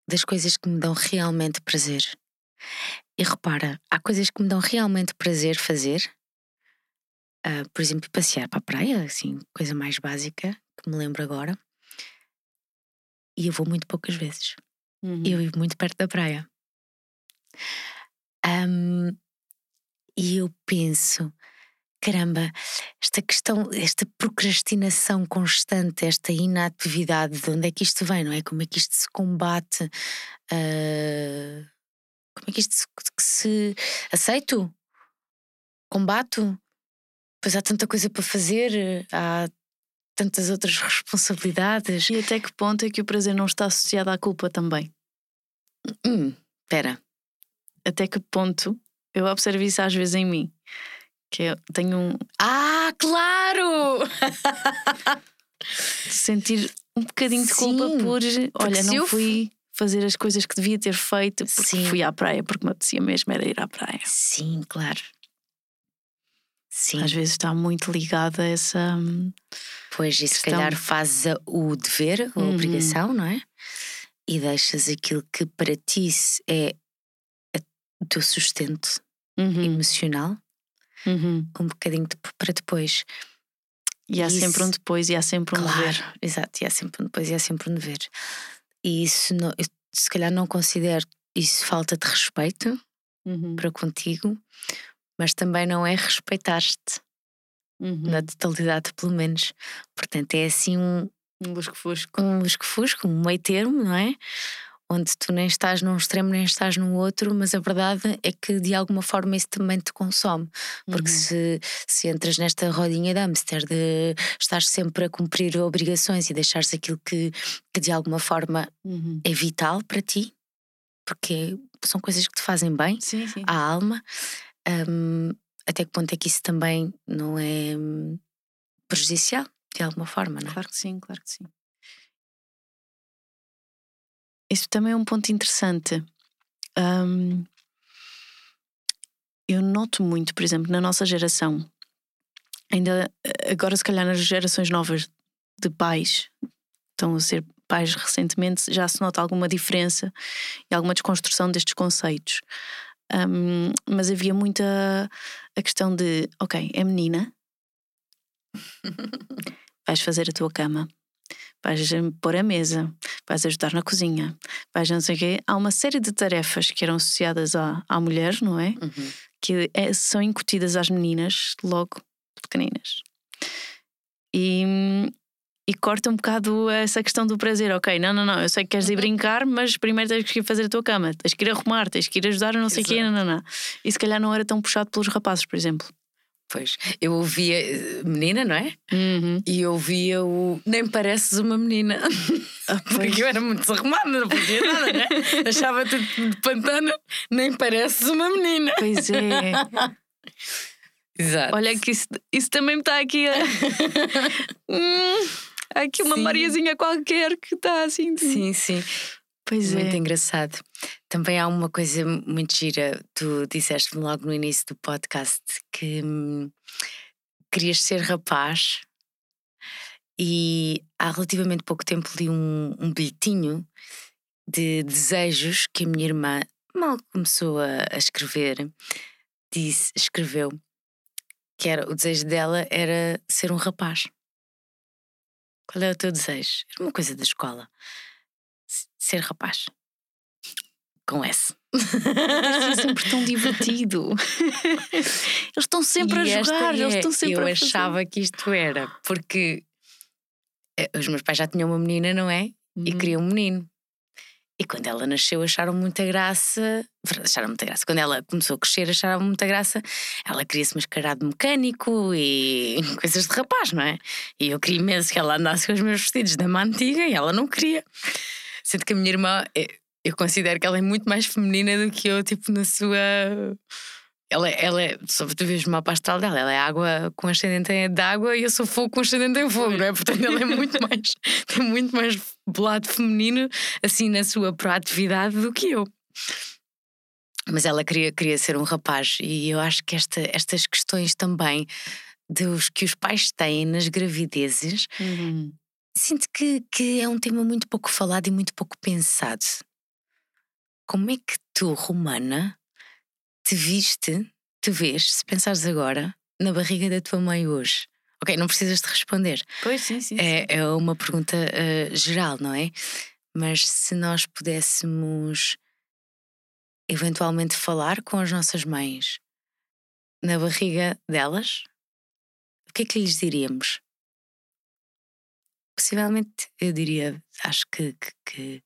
das coisas que me dão realmente prazer. E repara, há coisas que me dão realmente prazer fazer. Uh, por exemplo, passear para a praia, assim, coisa mais básica que me lembro agora. E eu vou muito poucas vezes. Uhum. Eu vivo muito perto da praia. Um, e eu penso, caramba, esta questão, esta procrastinação constante, esta inatividade, de onde é que isto vem, não é? Como é que isto se combate? Uh, como é que isto se, que se aceito? Combato? Pois há tanta coisa para fazer, há tantas outras responsabilidades. E até que ponto é que o prazer não está associado à culpa também? Hum, espera. Até que ponto eu observo isso às vezes em mim? Que eu tenho um. Ah, claro! sentir um bocadinho de culpa Sim, por. Olha, não fui fazer as coisas que devia ter feito porque Sim. fui à praia, porque me apetecia mesmo era ir à praia. Sim, claro. Sim. Às vezes está muito ligada a essa. Pois, e se calhar fazes o dever, a uhum. obrigação, não é? E deixas aquilo que para ti é o teu sustento uhum. emocional uhum. um bocadinho de, para depois. E há isso, sempre um depois e há sempre um claro, dever. Exato, e há sempre um depois e há sempre um dever. E isso, não, eu, se calhar, não considero isso falta de respeito uhum. para contigo, mas também não é respeitar-te uhum. na totalidade, pelo menos. Portanto, é assim um. Um lusco-fusco. Um lusco-fusco, um meio termo, não é? onde tu nem estás num extremo nem estás no outro, mas a verdade é que de alguma forma isso também te consome. Porque uhum. se, se entras nesta rodinha de hamster de estar sempre a cumprir obrigações e deixares aquilo que, que de alguma forma uhum. é vital para ti, porque são coisas que te fazem bem sim, sim. à alma, um, até que ponto é que isso também não é hum, prejudicial de alguma forma, não é? Claro que sim, claro que sim. Isso também é um ponto interessante. Um, eu noto muito, por exemplo, na nossa geração, ainda agora, se calhar, nas gerações novas de pais, estão a ser pais recentemente, já se nota alguma diferença e alguma desconstrução destes conceitos. Um, mas havia muita a questão de: ok, é menina, vais fazer a tua cama, vais pôr a mesa, vais ajudar na cozinha, vais não sei o quê. Há uma série de tarefas que eram associadas à, à mulher, não é? Uhum. Que é, são incutidas às meninas logo pequeninas. E, e corta um bocado essa questão do prazer. Ok, não, não, não, eu sei que queres ir uhum. brincar, mas primeiro tens que ir fazer a tua cama, tens que ir arrumar, tens que ir ajudar, não sei o quê, não, não, não. E se calhar não era tão puxado pelos rapazes, por exemplo. Pois, eu ouvia eh, menina, não é? Uhum. E eu ouvia o Nem pareces uma menina. Ah. Porque eu era muito desarrumada, não podia nada, né? Achava tudo de pantano, nem pareces uma menina. Pois é. Exato. Olha que isso, isso também me está aqui a. Hum, aqui uma Sim. Mariazinha qualquer que está assim. Sim, sim. Pois Muito é. engraçado. Também há uma coisa muito gira. Tu disseste-me logo no início do podcast que hum, querias ser rapaz e há relativamente pouco tempo li um, um bilhetinho de desejos que a minha irmã mal começou a, a escrever, disse, escreveu que era o desejo dela era ser um rapaz. Qual é o teu desejo? Era uma coisa da escola. Ser rapaz. Com S. Isto é sempre tão divertido. Eles estão sempre E a jogar, eles é- estão sempre Eu a fazer. achava que isto era porque eh, os meus pais já tinham uma menina, não é? E Uhum. queriam um menino. E quando ela nasceu, acharam muita graça. Acharam muita graça. Quando ela começou a crescer, acharam muita graça. Ela queria-se mascarar de mecânico e coisas de rapaz, não é? E eu queria imenso que ela andasse com os meus vestidos da mãe antiga e ela não queria. Sendo que a minha irmã, eh, eu considero que ela é muito mais feminina do que eu, tipo, na sua. Ela, ela é, só tu veres o mapa astral dela, ela é água com ascendente em- água e eu sou fogo com ascendente em fogo, não é? Portanto, ela é muito mais, tem muito mais lado feminino, assim, na sua proatividade do que eu. Mas ela queria, queria ser um rapaz e eu acho que esta, estas questões também dos que os pais têm nas gravidezes Uhum. Sinto que, que é um tema muito pouco falado e muito pouco pensado. Como é que tu, Romana, te viste, te vês, se pensares agora, na barriga da tua mãe hoje? Ok, não precisas de responder. Pois sim, sim. É, é uma pergunta eh, geral, não é? Mas se nós pudéssemos eventualmente falar com as nossas mães na barriga delas, o que é que lhes diríamos? Possivelmente eu diria, acho que, que, que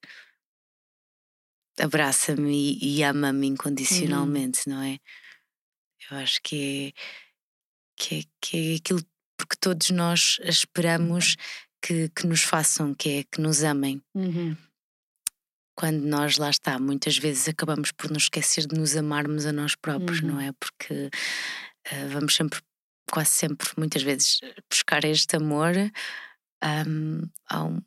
abraça-me e, e ama-me incondicionalmente, não é? Eu acho que é, que é, que é aquilo porque todos nós esperamos que, que nos façam, que é que nos amem. Uhum. Quando nós lá está, muitas vezes acabamos por nos esquecer de nos amarmos a nós próprios, Uhum. não é? Porque eh, vamos sempre, quase sempre, muitas vezes, buscar este amor ahm, a, um,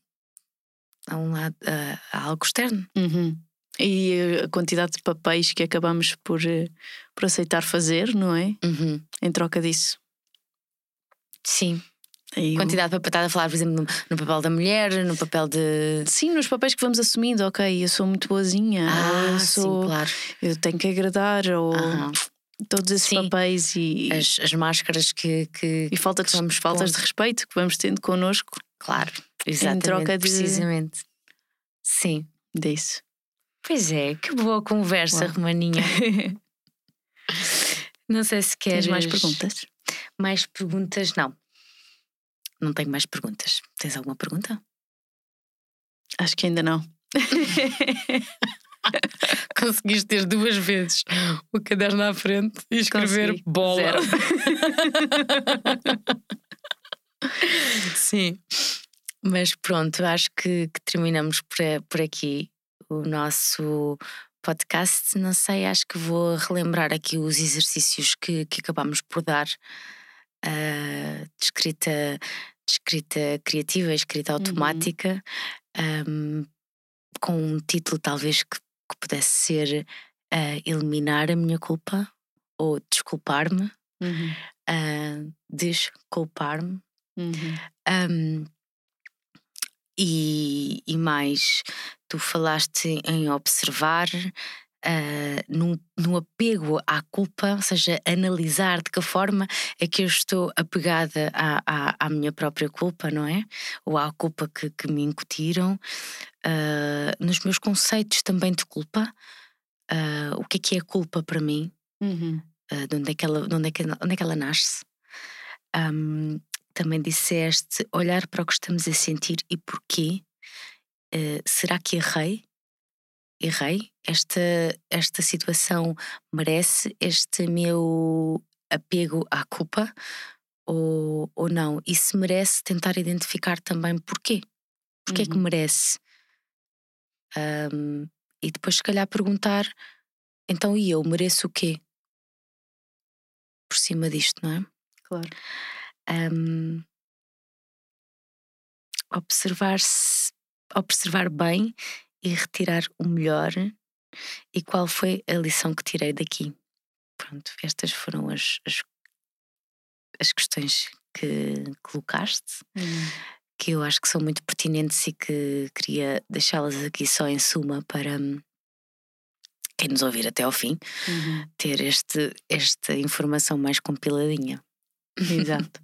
a um lado, a, a algo externo. Uhum. E eh, a quantidade de papéis que acabamos por, eh, por aceitar fazer, não é? Uhum. Em troca disso. Sim. E o- Quantidade para estar a falar, por exemplo, no, no papel da mulher, no papel de. Sim, nos papéis que vamos assumindo, ok, eu sou muito boazinha, Ah, eu sim, sou, claro. eu tenho que agradar, ou todos esses Sim. papéis e, As, as máscaras que. que e falta de, vamos faltas de respeito que vamos tendo connosco Claro, exatamente. troca de- Precisamente. Sim. disso. Pois é, que boa conversa, Uau. Romaninha. Não sei se queres. Tens mais perguntas? Mais perguntas? Não. Não tenho mais perguntas. Tens alguma pergunta? Acho que ainda não. Conseguiste ter duas vezes o caderno à frente e escrever Consegui. bola. Sim. Mas pronto, acho que, que terminamos por, a- por aqui o nosso podcast. Não sei, acho que vou relembrar aqui os exercícios que, que acabámos por dar ah, de, escrita, de escrita criativa, escrita automática, ahm, com um título talvez que, que pudesse ser ah, Eliminar a minha culpa ou Desculpar-me. Uhum. ah, desculpar-me. Uhum. Um, e, e mais, tu falaste em observar, ah, num, num apego à culpa, ou seja, analisar de que forma é que eu estou apegada à, à, à minha própria culpa, não é? Ou à culpa que, que me incutiram, ah, nos meus conceitos também de culpa. ah, o que é que é culpa para mim? Uhum. uh, de onde é que ela, de onde é que, onde é que ela nasce. Um, também disseste olhar para o que estamos a sentir e porquê. Uh, será que errei? Errei? Esta, esta situação merece este meu apego à culpa ou, ou não. E se merece tentar identificar também porquê. Porquê é que Uhum. merece? Ahm, e depois, se calhar, perguntar: então, e eu mereço o quê? Por cima disto, não é? Claro. Ahm, observar observar bem e retirar o melhor e qual foi a lição que tirei daqui. Pronto, estas foram as, as, as questões que colocaste, Uhum. que eu acho que são muito pertinentes e que queria deixá-las aqui só em suma para hum, quem nos ouvir até ao fim Uhum. ter este, esta informação mais compiladinha. Exato.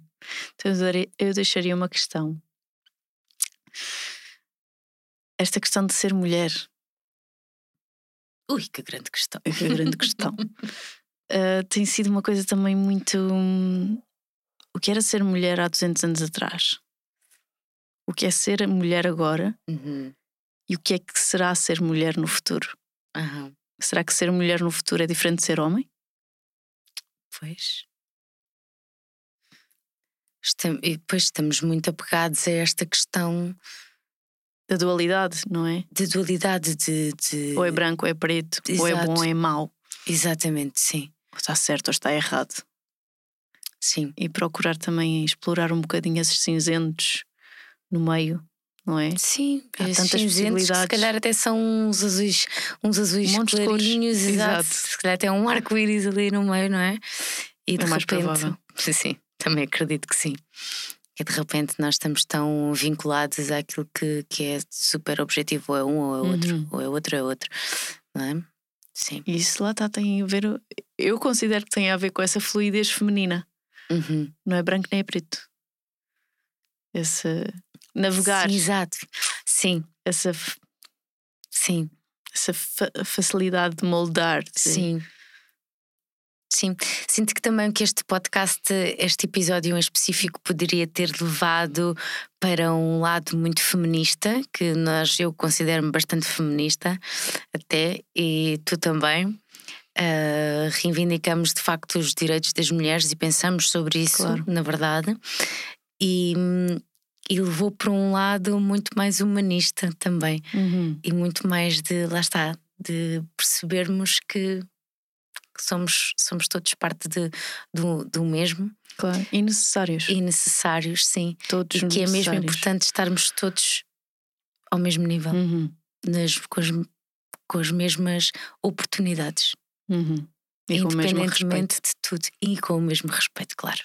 Então eu deixaria uma questão. Esta questão de ser mulher Ui, que grande questão. que grande questão. Uh, tem sido uma coisa também muito. hum, O que era ser mulher há 200 anos atrás? O que é ser mulher agora? Uhum. E o que é que será ser mulher no futuro? Aham. Será que ser mulher no futuro é diferente de ser homem? Pois. Estam- e depois estamos muito apegados a esta questão Da dualidade, não é? de dualidade de. de- Ou é branco ou é preto, ou é Exato. bom ou é mau, Exatamente, sim. ou está certo ou está errado. Sim. E procurar também explorar um bocadinho esses cinzentos no meio, não é? Sim, Há tantas cinzentos, Se possibilidades. calhar até são uns azuis, uns azuis Montes clarinhos, exato. Exato. Se calhar até um arco-íris ali no meio, não é? E de É mais repente, provável. sim, também acredito que sim. E de repente nós estamos tão vinculados àquilo que, que é super objetivo, ou é um ou é outro, Uhum. ou é outro, é outro, não é? Sim. E isso lá está, tem a ver. Eu considero que tem a ver com essa fluidez feminina. Uhum. Não é branco nem é preto. Esse navegar, Sim, exato. Sim, essa, sim, essa fa- facilidade de moldar. sim. Sim, sinto que também que este podcast, este episódio em específico, poderia ter levado para um lado muito feminista, que nós eu considero-me bastante feminista, até, e tu também. Ah, reivindicamos de facto os direitos das mulheres e pensamos sobre isso, Claro. na verdade, e, e levou para um lado muito mais humanista também Uhum. e muito mais de, lá está, de percebermos que somos, somos todos parte de, do, do mesmo Claro. E necessários. e necessários, sim. Todos E que é mesmo importante estarmos todos ao mesmo nível, Uhum. nas, com, as, com as mesmas oportunidades, Uhum. E com o mesmo respeito. independentemente de tudo. E com o mesmo respeito, claro.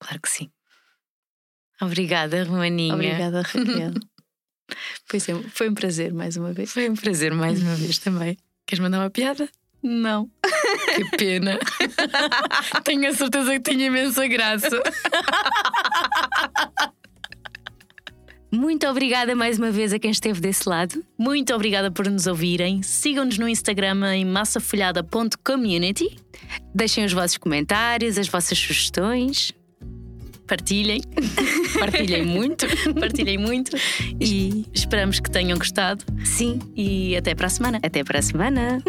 Claro que sim. Obrigada, Romaninha. Obrigada, Raquel. pois é, foi um prazer mais uma vez. Foi um prazer mais uma vez também. Queres mandar uma piada? Não. Que pena. Tenho a certeza que tinha imensa graça. Muito obrigada mais uma vez a quem esteve desse lado. Muito obrigada por nos ouvirem. Sigam-nos no Instagram em massafolhada.community. Deixem os vossos comentários, as vossas sugestões. Partilhem, Partilhem muito. partilhem muito e esperamos que tenham gostado. Sim. E até para a semana. Até para a semana.